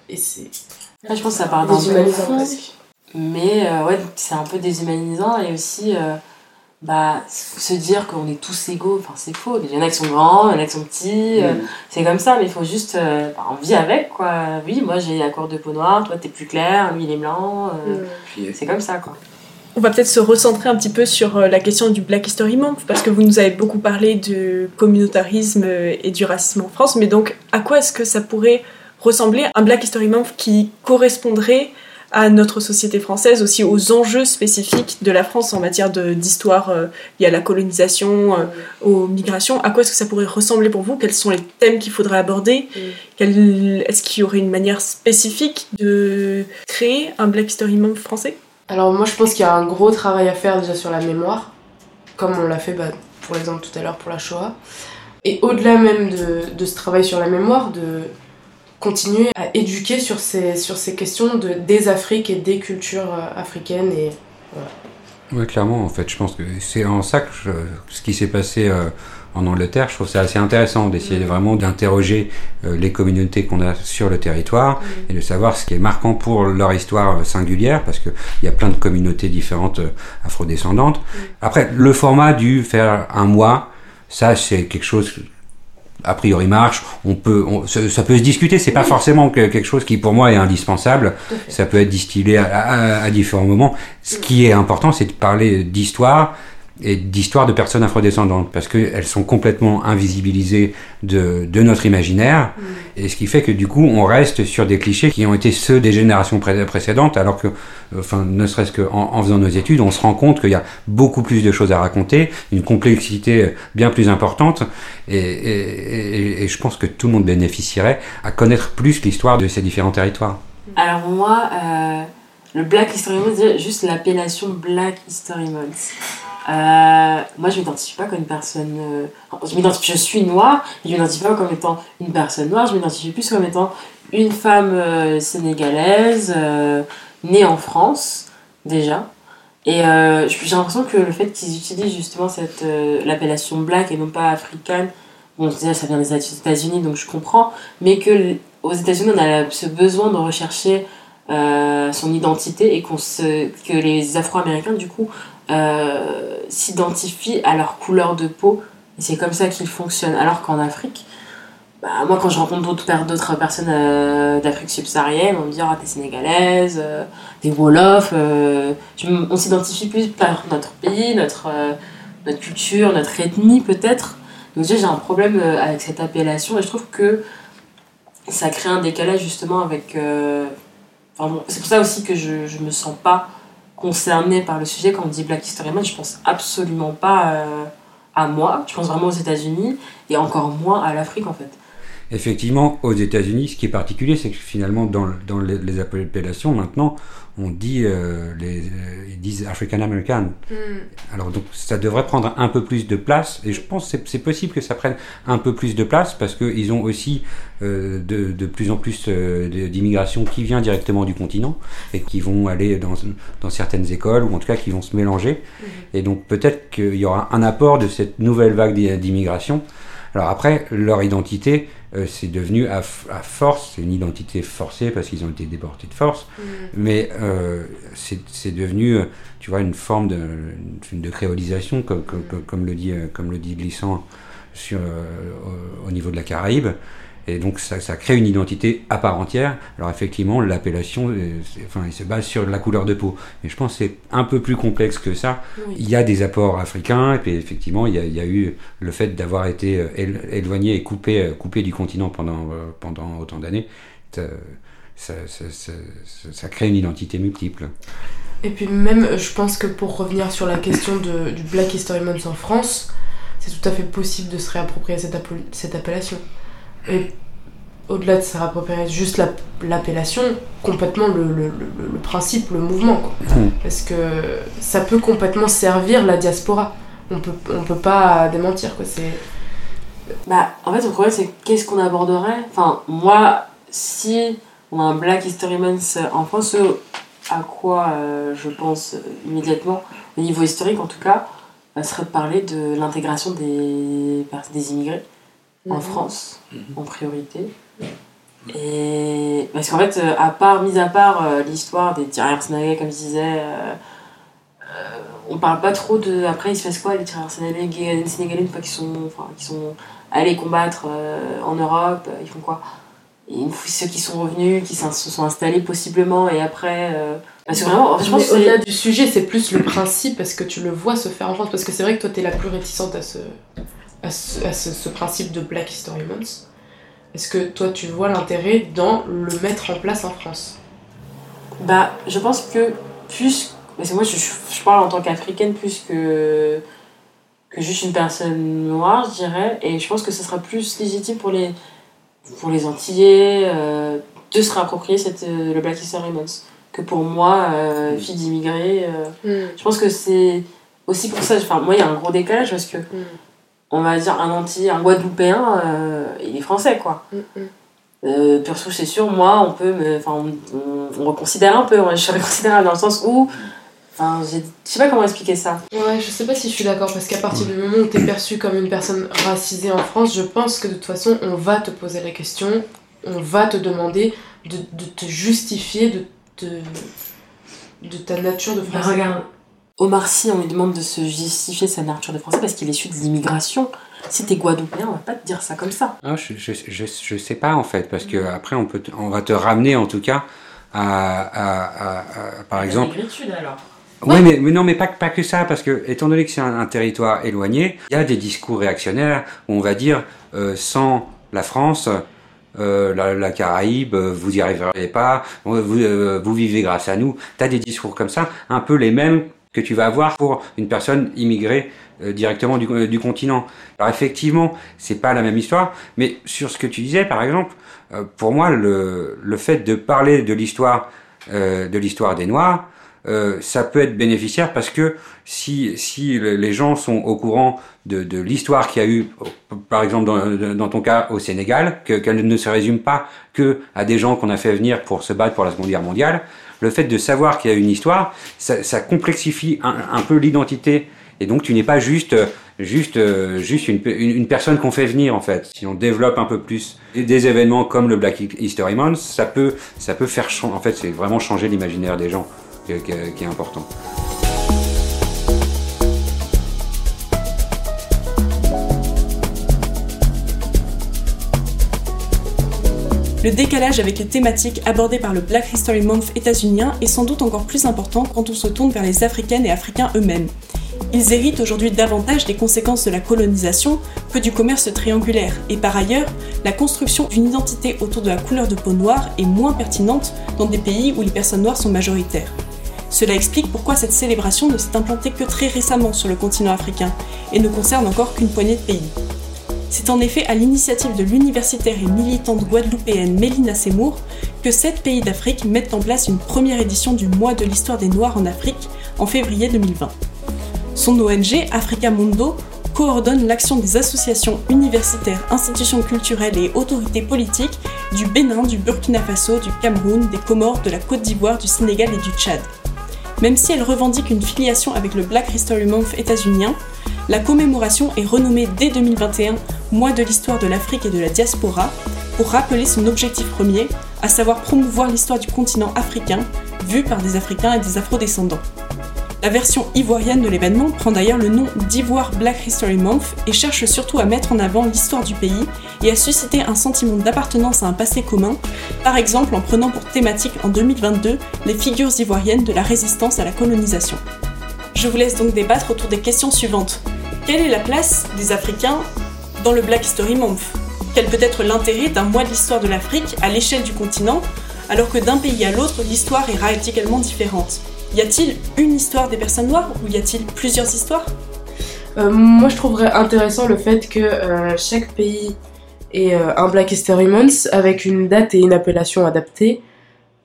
et c'est. je pense que ça part d'un peu presque. Mais ouais, c'est un peu déshumanisant et aussi bah, se dire qu'on est tous égaux, enfin c'est faux. Il y en a qui sont grands, il y en a qui sont petits, mm. c'est comme ça, mais il faut juste. Bah, on vit avec quoi. Oui, moi j'ai la couleur de peau noire, toi t'es plus clair, lui il est blanc. Mm. C'est comme ça quoi. On va peut-être se recentrer un petit peu sur euh, la question du Black History Month, parce que vous nous avez beaucoup parlé du communautarisme euh, et du racisme en France, mais donc à quoi est-ce que ça pourrait ressembler un Black History Month qui correspondrait à notre société française, aussi aux enjeux spécifiques de la France en matière d'histoire euh, liée à la colonisation, aux migrations. À quoi est-ce que ça pourrait ressembler pour vous? Quels sont les thèmes qu'il faudrait aborder? Est-ce qu'il y aurait une manière spécifique de créer un Black History Month français? Alors moi je pense qu'il y a un gros travail à faire déjà sur la mémoire, comme on l'a fait bah, pour l'exemple tout à l'heure pour la Shoah. Et au-delà même de, ce travail sur la mémoire, de continuer à éduquer sur ces, questions de, des Afriques et des cultures euh, africaines. Et, voilà. Oui, clairement, en fait, je pense que c'est en ça que ce qui s'est passé euh, en Angleterre. Je trouve ça assez intéressant d'essayer vraiment d'interroger euh, les communautés qu'on a sur le territoire et de savoir ce qui est marquant pour leur histoire euh, singulière, parce qu'il y a plein de communautés différentes euh, afrodescendantes. Après, le format du faire un mois, ça c'est quelque chose a priori marche. On peut, on, ça, ça, peut se discuter. C'est pas forcément que, quelque chose qui pour moi est indispensable. Ça peut être distillé à, à, à différents moments. Ce qui est important, c'est de parler d'histoire et d'histoires de personnes afrodescendantes parce qu'elles sont complètement invisibilisées de, de notre imaginaire Mm. et ce qui fait que du coup on reste sur des clichés qui ont été ceux des générations pré précédentes alors que enfin ne serait-ce qu'en en faisant nos études on se rend compte qu'il y a beaucoup plus de choses à raconter une complexité bien plus importante et, et, et, et je pense que tout le monde bénéficierait à connaître plus l'histoire de ces différents territoires. Alors moi euh, le Black History Month juste l'appellation Black History Month euh, moi, je m'identifie pas comme une personne. Euh, je suis noire, mais je m'identifie pas comme étant une personne noire. Je m'identifie plus comme étant une femme euh, sénégalaise née en France déjà. Et j'ai l'impression que le fait qu'ils utilisent justement cette l'appellation black et non pas africaine, bon déjà ça vient des États-Unis donc je comprends, mais que aux États-Unis on a ce besoin de rechercher son identité et qu'on se, que les Afro-Américains du coup euh, s'identifient à leur couleur de peau et c'est comme ça qu'ils fonctionnent. Alors qu'en Afrique, bah, moi quand je rencontre d'autres d'autres personnes euh, d'Afrique subsaharienne, on me dit ah t'es sénégalaise, euh, t'es wolof, euh, on s'identifie plus par notre pays, notre, notre culture, notre ethnie peut-être. Donc déjà j'ai un problème avec cette appellation et je trouve que ça crée un décalage justement avec Enfin bon, c'est pour ça aussi que je, je me sens pas concernée par le sujet. Quand on dit Black History Month, je pense absolument pas euh, à moi. Je pense vraiment aux États-Unis et encore moins à l'Afrique en fait. Effectivement, aux États-Unis, ce qui est particulier, c'est que finalement, dans, dans les, appellations, maintenant, on dit, euh, les, ils disent African American. Mm. Alors, donc, ça devrait prendre un peu plus de place, et je pense que c'est possible que ça prenne un peu plus de place, parce qu'ils ont aussi euh, de, de, plus en plus euh, d'immigration qui vient directement du continent, et qui vont aller dans, dans certaines écoles, ou en tout cas qui vont se mélanger. Mm. Et donc, peut-être qu'il y aura un apport de cette nouvelle vague d'immigration. Alors après, leur identité, euh, c'est devenu à, à force, c'est une identité forcée parce qu'ils ont été déportés de force, Mm. mais euh, c'est devenu, tu vois, une forme de, de créolisation, comme, comme, comme, le dit, comme le dit Glissant sur, euh, au, au, niveau de la Caraïbe. Et donc ça, ça, crée une identité à part entière. Alors effectivement, l'appellation, enfin, il se base sur la couleur de peau. Mais je pense que c'est un peu plus complexe que ça. Oui. Il y a des apports africains, et puis effectivement, il y a, il y a eu le fait d'avoir été euh, éloigné et coupé, coupé du continent pendant, euh, pendant autant d'années. Ça, ça, ça, ça, crée une identité multiple. Et puis même, je pense que pour revenir sur la question de, du Black History Month en France, c'est tout à fait possible de se réapproprier cette, app cette appellation. Et au-delà de se réapproprier juste l'appellation, complètement le, le, le, le, principe, le mouvement. Quoi. Mmh. Parce que ça peut complètement servir la diaspora. On peut, on peut pas démentir. Quoi. Bah, en fait, le problème, c'est qu'est-ce qu'on aborderait? Enfin, moi, si on a un Black History Month en France, à quoi euh, je pense immédiatement, au niveau historique en tout cas, serait de parler de l'intégration des, des immigrés mmh. en France, mmh. en priorité. Et parce qu'en fait, euh, à part, mis à part euh, l'histoire des tireurs sénégalais, comme je disais, euh, on parle pas trop de. Après, il se passe quoi les tireurs sénégalais, sénégalais une fois qu'ils sont, enfin, qu'ils sont allés combattre en Europe Ils font quoi? Et ceux qui sont revenus, qui se sont installés possiblement, et après. parce que vraiment, je pense au-delà du sujet, c'est plus le principe, parce que tu le vois se faire en France? Parce que c'est vrai que toi, t'es la plus réticente à ce, à ce, à ce, ce principe de Black History Month. Est-ce que toi tu vois l'intérêt dans le mettre en place en France? Bah, je pense que plus. Parce que moi je, je parle en tant qu'africaine plus que, que juste une personne noire, je dirais. Et je pense que ce sera plus légitime pour les, pour les Antillais euh, de se réapproprier cette, euh, le Black History Month que pour moi, euh, fille d'immigrés. mm. Je pense que c'est aussi pour ça. Enfin, moi il y a un gros décalage parce que. Mm on va dire un anti un guadeloupéen euh, il est français quoi mm -hmm. euh, c'est sûr moi on peut me enfin on, on, on, reconsidère un peu je suis reconsidérable dans le sens où Enfin, je sais pas comment expliquer ça. Ouais, je sais pas si je suis d'accord parce qu'à partir du moment où t'es perçu comme une personne racisée en France, je pense que de toute façon, on va te poser la question, on va te demander de, de te justifier de, de, de ta nature de Bah, français. regarde, Omar Sy, on lui demande de se justifier de sa nature de français parce qu'il est issu de l'immigration. Si t'es guadeloupéen, on va pas te dire ça comme ça. Ah, je, je, je, je sais pas en fait, parce que après on peut, te- on va te ramener en tout cas à, à, à- à- par exemple. Alors. Ouais, mais, mais non, mais pas, pas que ça, parce que étant donné que c'est un, un territoire éloigné, il y a des discours réactionnaires où on va dire euh, sans la France, euh, la, la Caraïbe, euh, vous y arriverez pas, vous, euh, vous vivez grâce à nous. T'as des discours comme ça, un peu les mêmes que tu vas avoir pour une personne immigrée euh, directement du, euh, du continent. Alors effectivement, c'est pas la même histoire, mais sur ce que tu disais, par exemple, euh, pour moi, le, le fait de parler de l'histoire de l'histoire des Noirs, ça peut être bénéficiaire parce que si, si le- les gens sont au courant de, de l'histoire qu'il y a eu, par exemple dans, ton cas au Sénégal, que- qu'elle ne se résume pas que à des gens qu'on a fait venir pour se battre pour la Seconde Guerre mondiale, le fait de savoir qu'il y a une histoire, ça, complexifie un, peu l'identité. Et donc tu n'es pas juste juste juste une, une, personne qu'on fait venir en fait. Si on développe un peu plus des, événements comme le Black History Month, ça peut ça peut faire en fait c'est vraiment changer l'imaginaire des gens qui- qui est important. Le décalage avec les thématiques abordées par le Black History Month états-unien est sans doute encore plus important quand on se tourne vers les Africaines et Africains eux-mêmes. Ils héritent aujourd'hui davantage des conséquences de la colonisation que du commerce triangulaire, et par ailleurs, la construction d'une identité autour de la couleur de peau noire est moins pertinente dans des pays où les personnes noires sont majoritaires. Cela explique pourquoi cette célébration ne s'est implantée que très récemment sur le continent africain et ne concerne encore qu'une poignée de pays. C'est en effet à l'initiative de l'universitaire et militante guadeloupéenne Mélina Seymour que sept pays d'Afrique mettent en place une première édition du mois de l'histoire des Noirs en Afrique en février 2020. Son ONG Africa Mundo coordonne l'action des associations universitaires, institutions culturelles et autorités politiques du Bénin, du Burkina Faso, du Cameroun, des Comores, de la Côte d'Ivoire, du Sénégal et du Tchad. Même si elle revendique une filiation avec le Black History Month états-unien, la commémoration est renommée dès 2021 Mois de l'histoire de l'Afrique et de la diaspora pour rappeler son objectif premier, à savoir promouvoir l'histoire du continent africain vue par des Africains et des Afro-descendants. La version ivoirienne de l'événement prend d'ailleurs le nom d'Ivoire Black History Month et cherche surtout à mettre en avant l'histoire du pays et à susciter un sentiment d'appartenance à un passé commun, par exemple en prenant pour thématique en 2022 les figures ivoiriennes de la résistance à la colonisation. Je vous laisse donc débattre autour des questions suivantes. Quelle est la place des Africains dans le Black History Month? Quel peut être l'intérêt d'un mois de l'histoire de l'Afrique à l'échelle du continent, alors que d'un pays à l'autre, l'histoire est radicalement différente? Y a-t-il une histoire des personnes noires ou y a-t-il plusieurs histoires? Euh, moi, je trouverais intéressant le fait que euh, chaque pays ait euh, un Black History Month avec une date et une appellation adaptée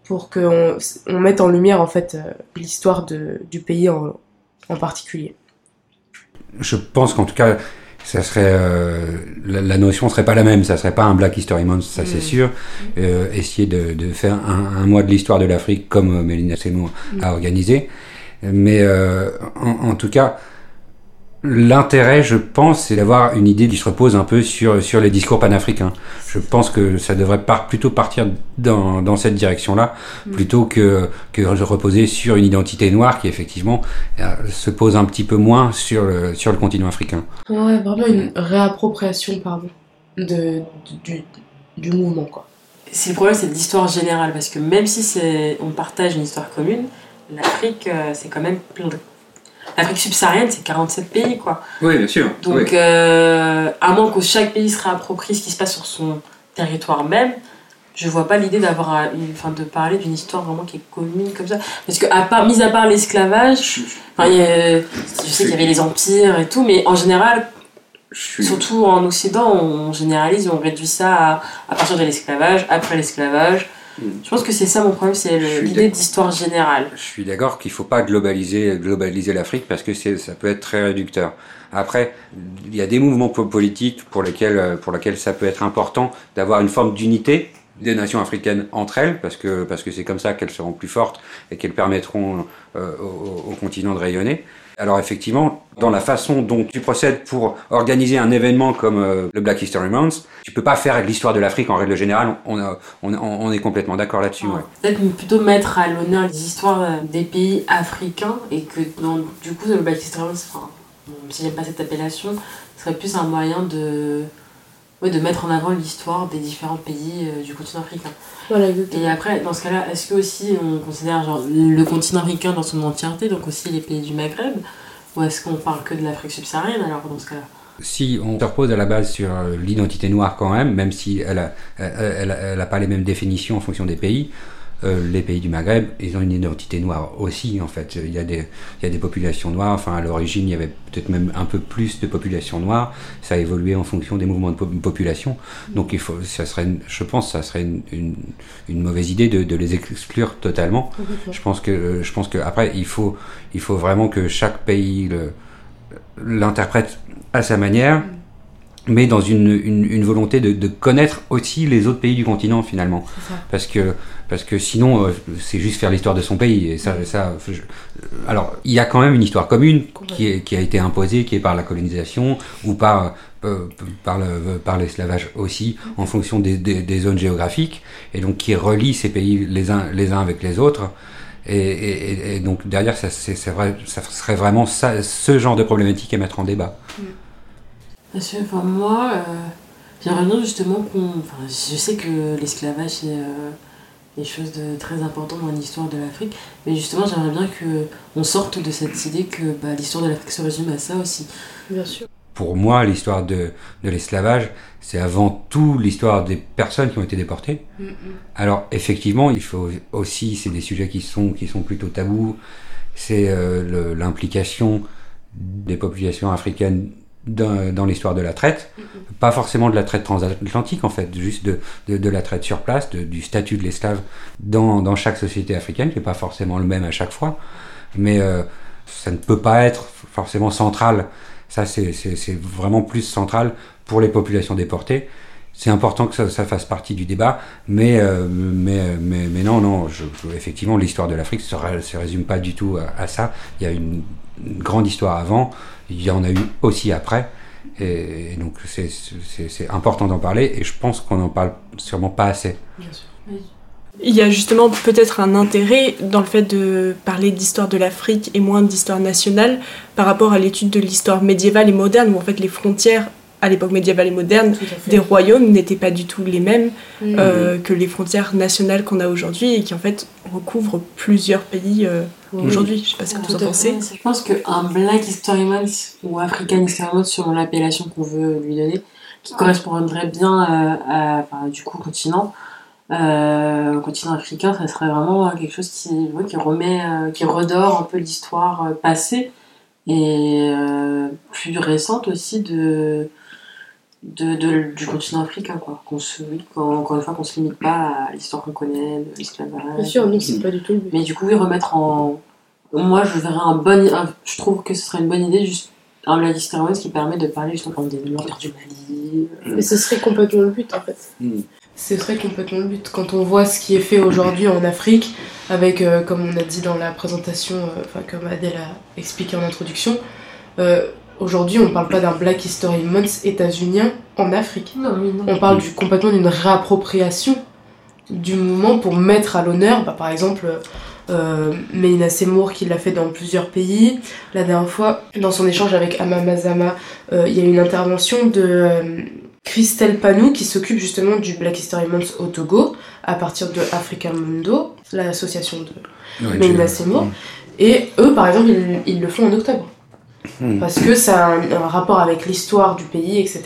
pour qu'on on mette en lumière en fait l'histoire du pays en particulier. Je pense qu'en tout cas, ça serait euh, la, la notion serait pas la même. Ça serait pas un Black History Month, ça c'est Mm. sûr. Euh, essayer de, de faire un, un mois de l'histoire de l'Afrique comme euh, Mélina Seymour Mm. a organisé. Mais euh, en, en tout cas, l'intérêt, je pense, c'est d'avoir une idée qui se repose un peu sur sur les discours panafricains. Je pense que ça devrait par, plutôt partir dans, dans cette direction-là, Mm. plutôt que que se reposer sur une identité noire qui effectivement euh, se pose un petit peu moins sur le sur le continent africain. Ouais, vraiment une réappropriation, pardon, de, du, du mouvement quoi. C'est le problème, c'est l'histoire générale, parce que même si c'est, on partage une histoire commune, l'Afrique, euh, c'est quand même plein de... L'Afrique subsaharienne, c'est 47 pays, quoi. Oui, bien sûr. Donc, euh, à moins que chaque pays se réapproprie ce qui se passe sur son territoire même, je vois pas l'idée d'avoir, enfin, de parler d'une histoire vraiment qui est commune comme ça. Parce que, à part, mis à part l'esclavage, enfin, je sais qu'il y avait les empires et tout, mais en général, surtout en Occident, on généralise, on réduit ça à, à partir de l'esclavage, après l'esclavage. Je pense que c'est ça mon problème, c'est l'idée d'histoire générale. Je suis d'accord qu'il faut pas globaliser globaliser l'Afrique parce que ça peut être très réducteur. Après, il y a des mouvements po- politiques pour lesquels euh, pour lesquels ça peut être important d'avoir une forme d'unité des nations africaines entre elles, parce que parce que c'est comme ça qu'elles seront plus fortes et qu'elles permettront euh, au, au, continent de rayonner. Alors effectivement, dans la façon dont tu procèdes pour organiser un événement comme euh, le Black History Month, tu peux pas faire l'histoire de l'Afrique en règle générale. On, on est complètement d'accord là-dessus. Ouais. Peut-être plutôt mettre à l'honneur les histoires euh, des pays africains et que dans, du coup le Black History Month, enfin, si j'aime pas cette appellation, serait plus un moyen de ouais, de mettre en avant l'histoire des différents pays euh, du continent africain. Voilà, et après, dans ce cas-là, est-ce que aussi on considère genre, le continent africain dans son entièreté, donc aussi les pays du Maghreb, ou est-ce qu'on parle que de l'Afrique subsaharienne alors dans ce cas-là? Si on se repose à la base sur l'identité noire quand même, même si elle n'a elle, elle, elle a pas les mêmes définitions en fonction des pays, euh, les pays du Maghreb, ils ont une identité noire aussi, en fait. Il y a des, il y a des populations noires. Enfin, à l'origine, il y avait peut-être même un peu plus de populations noires. Ça a évolué en fonction des mouvements de population. Donc, il faut, ça serait, je pense, ça serait une, une, une mauvaise idée de, de, les exclure totalement. Je pense que, je pense que après, il faut, il faut vraiment que chaque pays l'interprète à sa manière mais dans une, une, une volonté de, de, connaître aussi les autres pays du continent finalement parce que parce que sinon euh, c'est juste faire l'histoire de son pays et ça ça je, alors il y a quand même une histoire commune qui, est, qui a été imposée qui est par la colonisation ou par euh, par le par l'esclavage aussi en fonction des, des, des, zones géographiques et donc qui relie ces pays les uns les uns avec les autres et, et, et donc derrière ça c'est vrai ça serait vraiment ça, ce genre de problématique à mettre en débat. Parce que enfin, moi, euh, j'aimerais bien justement qu'on. Enfin, je sais que l'esclavage c'est euh, quelque chose de très important dans l'histoire de l'Afrique, mais justement j'aimerais bien qu'on sorte de cette idée que bah, l'histoire de l'Afrique se résume à ça aussi. Bien sûr. Pour moi, l'histoire de, de l'esclavage, c'est avant tout l'histoire des personnes qui ont été déportées. Mm -hmm. Alors effectivement, il faut aussi, c'est des sujets qui sont, qui sont plutôt tabous, c'est euh, l'implication des populations africaines dans, dans l'histoire de la traite, mm -hmm. pas forcément de la traite transatlantique en fait, juste de, de, de la traite sur place, de, du statut de l'esclave dans, dans chaque société africaine, qui n'est pas forcément le même à chaque fois, mais euh, ça ne peut pas être forcément central, ça c'est vraiment plus central pour les populations déportées. C'est important que ça, ça, fasse partie du débat, mais, euh, mais, mais, mais non, non, je, je, effectivement, l'histoire de l'Afrique ne se, se, résume pas du tout à, à ça. Il y a une, une grande histoire avant, il y en a eu aussi après. Et, et donc c'est important d'en parler et je pense qu'on n'en parle sûrement pas assez. Bien sûr. Il y a justement peut-être un intérêt dans le fait de parler d'histoire de l'Afrique et moins d'histoire nationale par rapport à l'étude de l'histoire médiévale et moderne où en fait les frontières à l'époque médiévale et moderne des royaumes n'étaient pas du tout les mêmes mmh. euh, que les frontières nationales qu'on a aujourd'hui et qui en fait recouvrent plusieurs pays euh, mmh. aujourd'hui. Je sais pas ce que Tout vous en pensez. Je pense qu'un Black History Month ou African History Month selon l'appellation qu'on veut lui donner, qui correspondrait bien à, à, à du coup au continent, euh, au continent africain, ça serait vraiment quelque chose qui, ouais, qui remet, euh, qui redore un peu l'histoire euh, passée et euh, plus récente aussi de de, de, du continent africain, quoi. Qu'on se, oui, encore une fois, qu'on se limite pas à l'histoire qu'on connaît, de l'esclavage. Bien sûr, non, c'est pas du tout. Mais du coup, oui, remettre en. Moi, je verrais un bon. Un... Je trouve que ce serait une bonne idée, juste un Month qui permet de parler justement des meurtres du Mali. Mais ce serait complètement le but, en fait. Mm. Ce serait complètement le but. Quand on voit ce qui est fait aujourd'hui en Afrique, avec, euh, comme on a dit dans la présentation, euh, enfin, comme Adèle a expliqué en introduction, euh, Aujourd'hui, on ne parle pas d'un Black History Month états-unien en Afrique. Non, non. On parle du, complètement d'une réappropriation du mouvement pour mettre à l'honneur, bah, par exemple, euh, Meina Seymour qui l'a fait dans plusieurs pays. La dernière fois, dans son échange avec Amamazama, euh, il y a une intervention de euh, Christelle Panou qui s'occupe justement du Black History Month au Togo à partir de Africa Mundo, l'association de ouais, Meina Seymour. Et eux, par exemple, ils, ils le font en octobre. Mmh. Parce que ça a un, rapport avec l'histoire du pays, etc.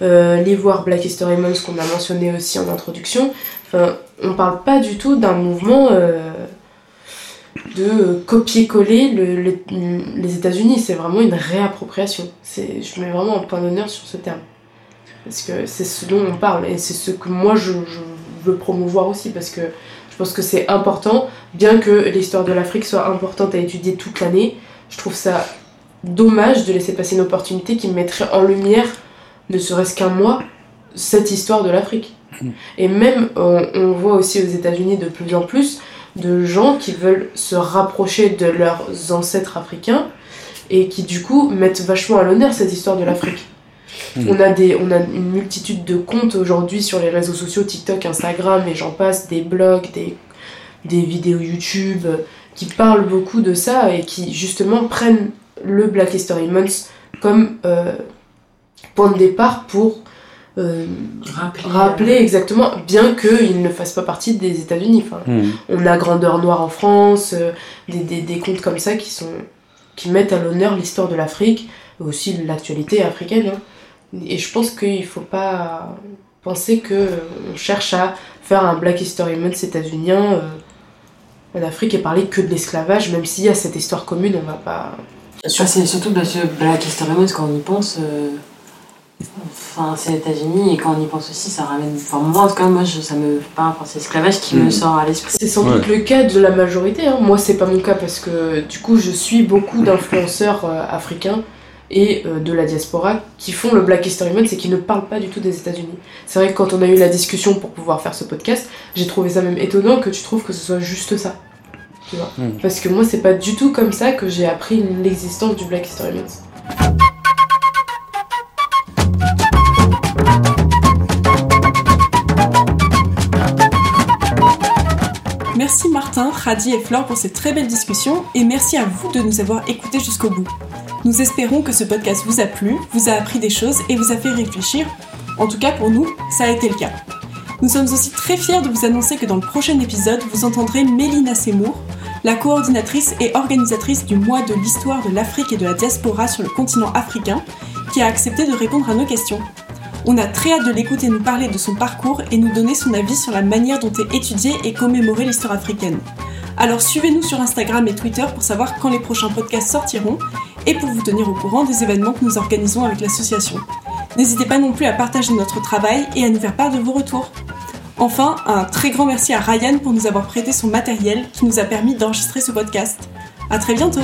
Euh, L'Ivoire Black History Month qu'on a mentionné aussi en introduction, enfin, on parle pas du tout d'un mouvement euh, de copier-coller le, le, les États-Unis, c'est vraiment une réappropriation. Je mets vraiment un point d'honneur sur ce terme. Parce que c'est ce dont on parle et c'est ce que moi je, je, veux promouvoir aussi parce que je pense que c'est important, bien que l'histoire de l'Afrique soit importante à étudier toute l'année, je trouve ça dommage de laisser passer une opportunité qui mettrait en lumière, ne serait-ce qu'un mois, cette histoire de l'Afrique. Et même, on, on voit aussi aux États-Unis de plus en plus de gens qui veulent se rapprocher de leurs ancêtres africains et qui du coup mettent vachement à l'honneur cette histoire de l'Afrique. Mm. On, a des, on a une multitude de comptes aujourd'hui sur les réseaux sociaux, TikTok, Instagram et j'en passe, des blogs, des, des vidéos YouTube euh, qui parlent beaucoup de ça et qui justement prennent le Black History Month comme euh, point de départ pour euh, rappeler, exactement, bien qu'il ne fasse pas partie des États-Unis. Enfin, Mm. On a Grandeur Noire en France, euh, des, des, des contes comme ça qui, sont, qui mettent à l'honneur l'histoire de l'Afrique, et aussi l'actualité africaine. hein. Et je pense qu'il faut pas penser que euh, on cherche à faire un Black History Month états-unien euh, en Afrique et parler que de l'esclavage, même s'il y a cette histoire commune, on va pas. Ah, c'est surtout Black, Black History Month, quand on y pense, euh, enfin, c'est les États-Unis, et quand on y pense aussi, ça ramène. Enfin, moi, en tout cas, moi, je, ça me pas. Enfin, c'est l'esclavage qui me Mm. sort à l'esprit. C'est sans doute le cas de la majorité. hein. Moi, c'est pas mon cas parce que du coup, je suis beaucoup d'influenceurs euh, africains et euh, de la diaspora qui font le Black History Month et qui ne parlent pas du tout des États-Unis. C'est vrai que quand on a eu la discussion pour pouvoir faire ce podcast, j'ai trouvé ça même étonnant que tu trouves que ce soit juste ça. Tu vois Mm. Parce que moi, c'est pas du tout comme ça que j'ai appris l'existence du Black History Month. Merci Martin, Radi et Flore pour cette très belle discussion et merci à vous de nous avoir écoutés jusqu'au bout. Nous espérons que ce podcast vous a plu, vous a appris des choses et vous a fait réfléchir. En tout cas pour nous, ça a été le cas. Nous sommes aussi très fiers de vous annoncer que dans le prochain épisode, vous entendrez Mélina Seymour, la coordinatrice et organisatrice du mois de l'histoire de l'Afrique et de la diaspora sur le continent africain, qui a accepté de répondre à nos questions. On a très hâte de l'écouter nous parler de son parcours et nous donner son avis sur la manière dont est étudiée et commémorée l'histoire africaine. Alors suivez-nous sur Instagram et Twitter pour savoir quand les prochains podcasts sortiront et pour vous tenir au courant des événements que nous organisons avec l'association. N'hésitez pas non plus à partager notre travail et à nous faire part de vos retours. Enfin, un très grand merci à Ryan pour nous avoir prêté son matériel qui nous a permis d'enregistrer ce podcast. À très bientôt